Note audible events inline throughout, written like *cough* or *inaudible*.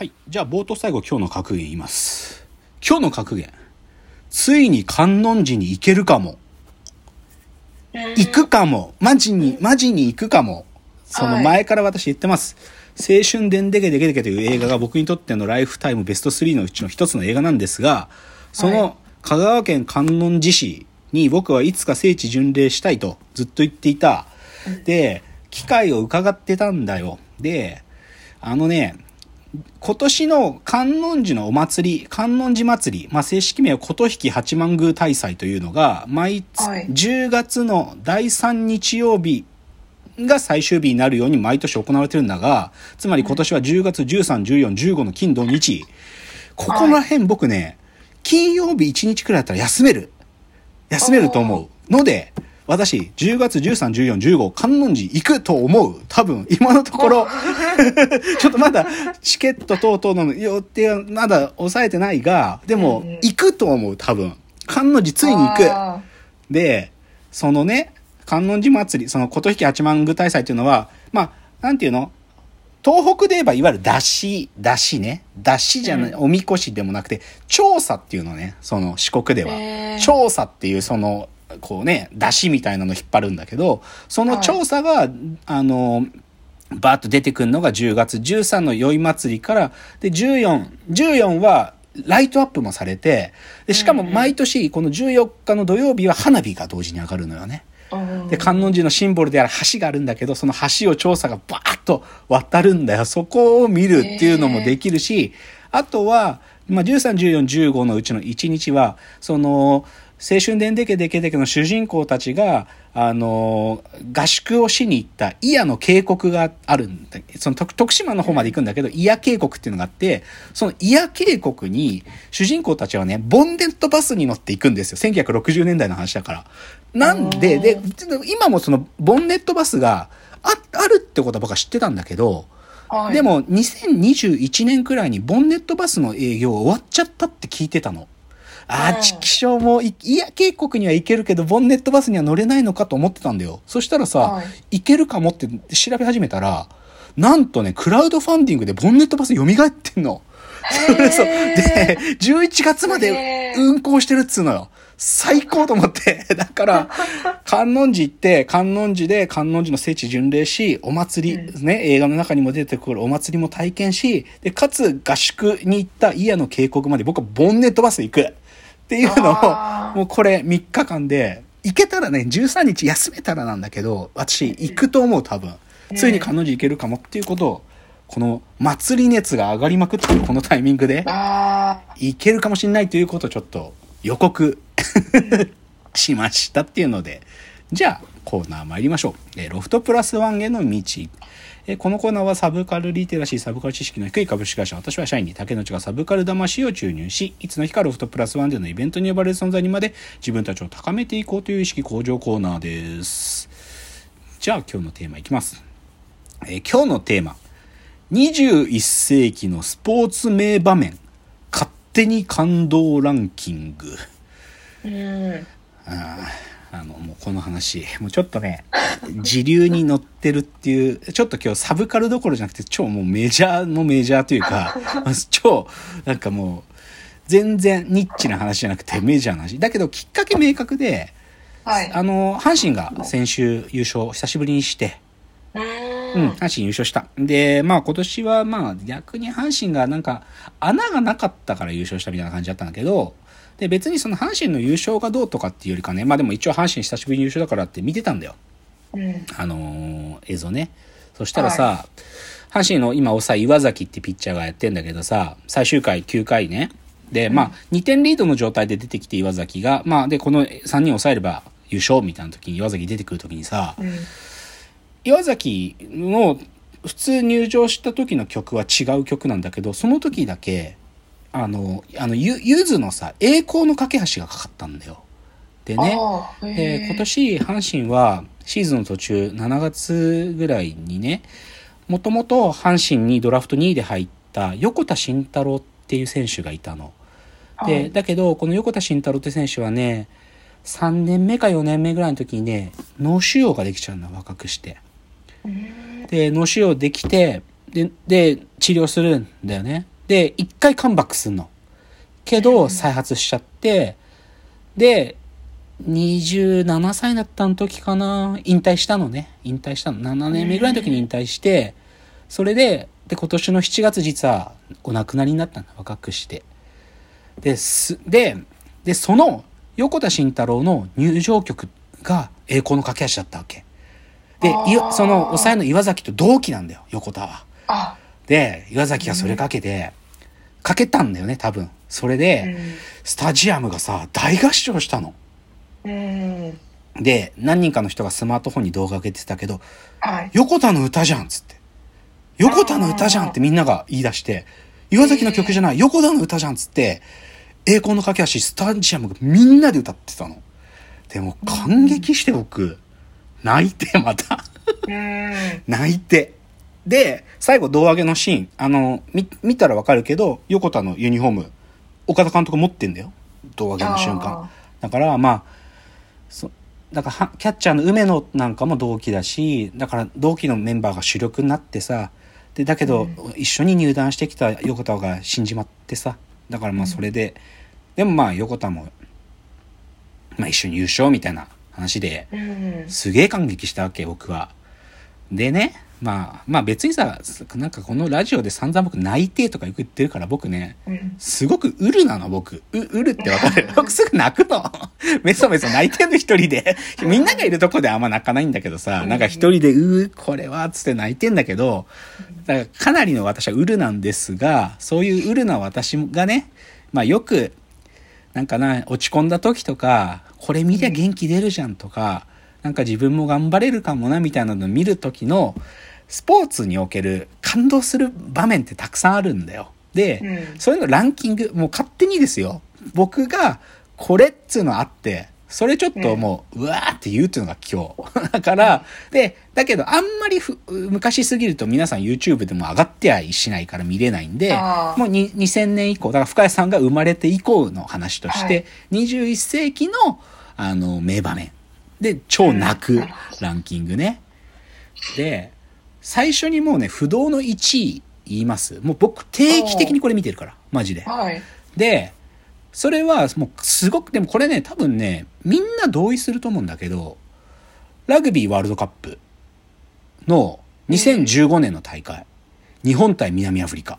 はい。じゃあ冒頭最後今日の格言言います。今日の格言。ついに観音寺に行けるかも。行くかも。マジに、マジに行くかも。その前から私言ってます。青春でんでけでけでけという映画が僕にとってのライフタイムベスト3のうちの一つの映画なんですが、そはの香川県観音寺市に僕はいつか聖地巡礼したいとずっと言っていた。で、機会を伺ってたんだよ。で、あのね、今年の観音寺のお祭り、観音寺祭り、まあ、正式名は琴引八幡宮大祭というのが、毎月、はい10月の第3日曜日が最終日になるように毎年行われてるんだが、つまり今年は10月13、14、15の金土日、ここら辺僕ね、金曜日1日くらいだったら休める。休めると思う。ので、私、10月13、14、15、観音寺行くと思う。多分、今のところ、*laughs* ちょっとまだチケット等々の予定はまだ抑えてないが、でも行くと思う、多分。観音寺ついに行く。あで、そのね、観音寺祭り、その琴引八幡宮大祭っていうのは、まあ、なんていうの？東北で言えばいわゆる出し、出しね。出しじゃない、うんおみこしでもなくて、調査っていうのね、その四国では。調査っていうその、こうね、出しみたいなの引っ張るんだけど、その調査が、あの、バーッと出てくるのが10月13の宵祭りから、で、14、14は、ライトアップもされて、で、しかも毎年、この14日の土曜日は花火が同時に上がるのよね。で、観音寺のシンボルである橋があるんだけど、その橋を調査がバーッと渡るんだよ。そこを見るっていうのもできるし、あとは、まあ、13、14、15のうちの1日は、その、青春伝でけでけでけの主人公たちが、あの、合宿をしに行った祖谷の渓谷があるんだ。その徳徳島の方まで行くんだけど、祖谷渓谷っていうのがあって、その祖谷渓谷に主人公たちはね、ボンネットバスに乗って行くんですよ。1960年代の話だから。なんで、うんで、今もそのボンネットバスがああるってことは僕は知ってたんだけど、はいでも2021年くらいにボンネットバスの営業終わっちゃったって聞いてたの。ああ、うんち気象もい、いや、渓谷には行けるけど、ボンネットバスには乗れないのかと思ってたんだよ。そしたらさ、はい行けるかもって調べ始めたら、なんとね、クラウドファンディングでボンネットバス蘇ってんの。へー *laughs* そう。で、11月ますで運行してるっつうのよ。最高と思って。*laughs* だから、観音寺行って、観音寺で観音寺の聖地巡礼し、お祭り、ね、映画の中にも出てくるお祭りも体験し、で、かつ合宿に行った祖谷の渓谷まで僕はボンネットバスで行く。っていうのを、もうこれ3日間で、行けたらね、13日休めたらなんだけど、私行くと思う多分。ついに観音寺行けるかもっていうことを、この祭り熱が上がりまくってるこのタイミングで、あいけるかもしれないということをちょっと予告。*laughs* しましたっていうので、じゃあコーナー参りましょう。えーロフトプラスワンへの道。えーこのコーナーはサブカルリテラシー、サブカル知識の低い株式会社、私は社員に竹内がサブカル魂を注入し、いつの日かロフトプラスワンでのイベントに呼ばれる存在にまで自分たちを高めていこうという意識向上コーナーです。じゃあ今日のテーマいきます。えー今日のテーマ。21世紀のスポーツ名場面勝手に感動ランキングーうんあーあのもうこの話もうちょっとね時流に乗ってるっていうちょっと今日サブカルどころじゃなくて超もうメジャーのメジャーというか *laughs* 超なんかもう全然ニッチな話じゃなくてメジャーな話。だけどきっかけ明確ではい。あの阪神が先週優勝久しぶりにしてうん、阪神優勝した。で、まあ今年はまあ逆に阪神がなんか穴がなかったから優勝したみたいな感じだったんだけど、で別にその阪神の優勝がどうとかっていうよりかね、まあでも一応阪神久しぶりに優勝だからって見てたんだよ。うんあのー映像ね。そしたらさ、阪神の今抑え岩崎ってピッチャーがやってんだけどさ、最終回9回ね。で、まあ2点リードの状態で出てきて岩崎が、まあでこの3人抑えれば優勝みたいな時に岩崎出てくる時にさ、うん岩崎の普通入場した時の曲は違う曲なんだけどその時だけあのあのゆゆずのさ「栄光の架け橋」がかかったんだよ。でねあー今年阪神はシーズンの途中7月ぐらいにねもともと阪神にドラフト2位で入った横田慎太郎っていう選手がいたの。で、はいだけどこの横田慎太郎って選手はね3年目か4年目ぐらいの時にね脳腫瘍ができちゃうの若くして。うんで、脳腫瘍できて、で、で、治療するんだよね。で、一回カムバックすんの。けど、再発しちゃって、で、27歳だったの時かな、引退したのね。引退したの。7年目ぐらいの時に引退して、それで、で、今年の7月実はお亡くなりになったんだ。若くして。です。で、で、その横田慎太郎の入場曲が栄光の架け橋だったわけ。で、その抑えの岩崎と同期なんだよ、横田は。あ、で、岩崎がそれかけて、かけたんだよね、多分。それで、スタジアムがさ、大合唱したの。で、何人かの人がスマートフォンに動画上げてたけど、はい。横田の歌じゃんっつって。横田の歌じゃんってみんなが言い出して、岩崎の曲じゃない、横田の歌じゃんっつって、栄光の架け橋スタジアムがみんなで歌ってたの。でも感激して僕、泣いてまた。うん。泣いて。*laughs* で、最後胴上げのシーン、あの、み、見たらわかるけど、横田のユニフォーム、岡田監督持ってんだよ。胴上げの瞬間。だから、まあ、そ、だからは、キャッチャーの梅野なんかも同期だし、だから同期のメンバーが主力になってさ、で、だけど、一緒に入団してきた横田が死んじまってさ、だからまあそれで、でもまあ横田も、まあ一緒に優勝みたいな話で、うん。すげえ感激したわけ、僕は。でね、まあ、まあ別にさ、なんかこのラジオで散々僕泣いてとかよく言ってるから僕ね、うん。すごくウルなの僕。う、ウルってわかる？*laughs* 僕すぐ泣くの。*laughs* メソメソ泣いてんの一人で。みんながいるとこであんま泣かないんだけどさ、なんか一人で、うー、これは、つって泣いてんだけど、だからかなりの私はウルなんですが、そういうウルな私がね、まあよく、なんかな、落ち込んだ時とか、これ見りゃ元気出るじゃんとか、なんか自分も頑張れるかもなみたいなのを見る時の、スポーツにおける感動する場面ってたくさんあるんだよ。で、うんそういうのランキング、もう勝手にですよ。僕がこれっつうのあって、それちょっともう、うわーって言うっていうのが今日。*laughs* だから、で、だけどあんまりふ昔すぎると皆さん YouTube でも上がってはいしないから見れないんでもうに2000年以降、だから深谷さんが生まれて以降の話として、21世紀のあの名場面。で、超泣くランキングね。で、最初にもうね、不動の1位言います。もう僕定期的にこれ見てるから、マジで。はい。で、それはもうすごく、でもこれね、多分ね、みんな同意すると思うんだけど、ラグビーワールドカップの2015年の大会、日本対南アフリカ。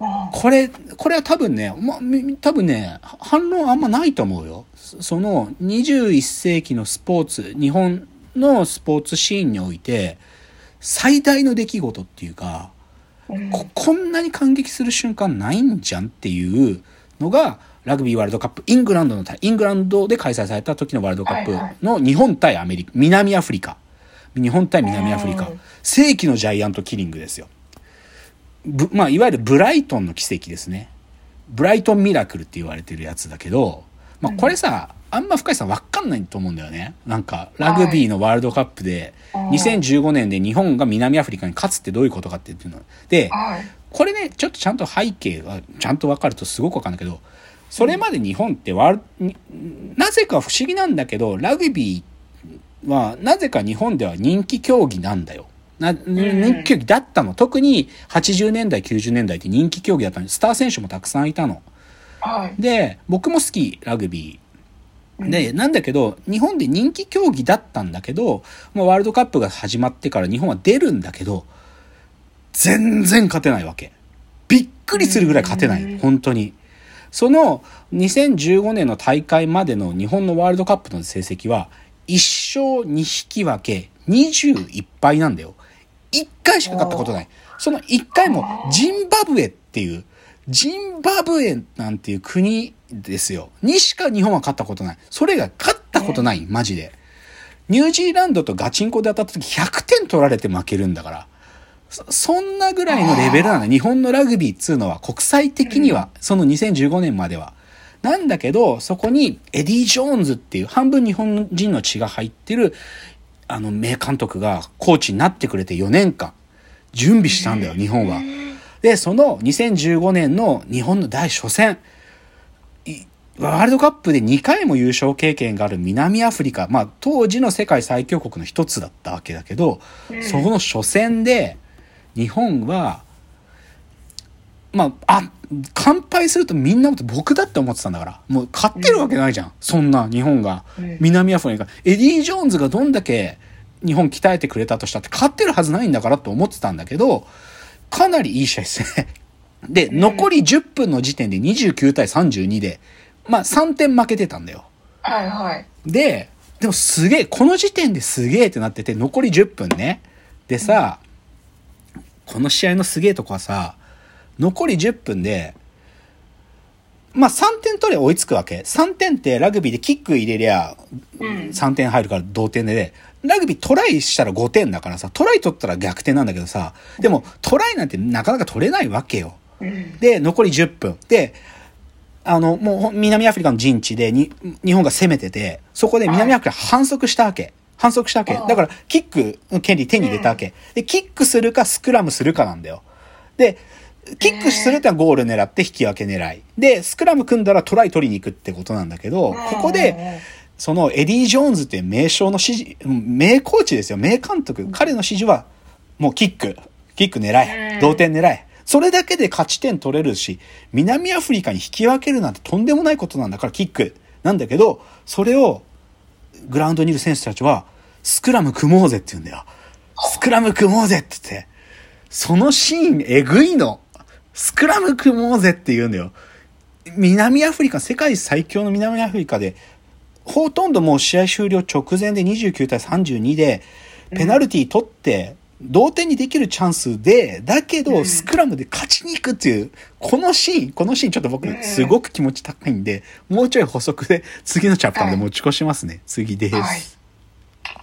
あこれ、これは多分ね、ま、み多分ね、反論あんまないと思うよ。そその21世紀のスポーツ、日本のスポーツシーンにおいて、最大の出来事っていうか、うんここんなに感激する瞬間ないんじゃんっていうのが、ラグビーワールドカップ、イングランドの対、イングランドで開催された時のワールドカップの日本対アメリカ、南アフリカ。日本対南アフリカうん。世紀のジャイアントキリングですよ。ぶまあ、いわゆるブライトンの奇跡ですね。ブライトンミラクルって言われてるやつだけど、まあ、これさ、あんま深井さんわかんないと思うんだよね。なんか、ラグビーのワールドカップで、はい2015年で日本が南アフリカに勝つってどういうことかっていうの。で、はい。これね、ちょっとちゃんと背景がちゃんとわかるとすごくわかるんだけど、それまで日本ってワールになぜか不思議なんだけど、ラグビーはなぜか日本では人気競技なんだよ。な人気競技だったの。特に80年代、90年代って人気競技だったの。スター選手もたくさんいたの。はい。で、僕も好き、ラグビー。で、なんだけど、日本で人気競技だったんだけど、もうワールドカップが始まってから日本は出るんだけど、全然勝てないわけ。びっくりするぐらい勝てない。本当に。その2015年の大会までの日本のワールドカップの成績は、1勝2引き分け21敗なんだよ。1回しか勝ったことない。その1回もジンバブエっていう、ジンバブエなんていう国ですよ。にしか日本は勝ったことない。それが勝ったことない、マジで。ニュージーランドとガチンコで当たった時100点取られて負けるんだから。そそんなぐらいのレベルなの。日本のラグビーっつうのは国際的には、その2015年までは。なんだけど、そこにエディ・ジョーンズっていう半分日本人の血が入ってる、あの名監督がコーチになってくれて4年間準備したんだよ、日本は。で、その2015年の日本の第初戦、いワールドカップで2回も優勝経験がある南アフリカ、まあ当時の世界最強国の一つだったわけだけど、その初戦で日本はまあ、あ、乾杯するとみんなも僕だって思ってたんだから。もう勝ってるわけないじゃん。そんな日本が。うん南アフリカ。エディ・ジョーンズがどんだけ日本鍛えてくれたとしたって勝ってるはずないんだからって思ってたんだけど、かなりいい試合ですね。で、残り10分の時点で29対32で、まあ3点負けてたんだよ。はいはい。で、でもすげえ、この時点ですげえってなってて、残り10分ね。でさ、この試合のすげえとこはさ、残り10分で、まあ3点取れば追いつくわけ。3点ってラグビーでキック入れりゃうん。3点入るから同点で、ラグビートライしたら5点だからさ、トライ取ったら逆転なんだけどさ、でもトライなんてなかなか取れないわけよ。うん。で、残り10分。で、あの、もう南アフリカの陣地でに、日本が攻めてて、そこで南アフリカ反則したわけ。反則したわけ。だから、キックの権利手に入れたわけ。で、キックするかスクラムするかなんだよ。で、キックするってのはゴール狙って引き分け狙い。で、スクラム組んだらトライ取りに行くってことなんだけど、ここで、そのエディ・ジョーンズっていう名将の指示、うん名コーチですよ、名監督。彼の指示は、もうキック、キック狙うんい、同点狙い。それだけで勝ち点取れるし、南アフリカに引き分けるなんてとんでもないことなんだからキックなんだけど、それをグラウンドにいる選手たちは、スクラム組もうぜって言うんだよ。スクラム組もうぜって言って。そのシーンえぐいの。スクラム組もうぜって言うんだよ。南アフリカ、世界最強の南アフリカで、ほとんどもう試合終了直前で29対32で、ペナルティー取って、同点にできるチャンスで、だけど、うん。スクラムで勝ちに行くっていう、このシーン、このシーンちょっと僕、すごく気持ち高いんで、もうちょい補足で、次のチャプターまで持ち越しますね。次です。はい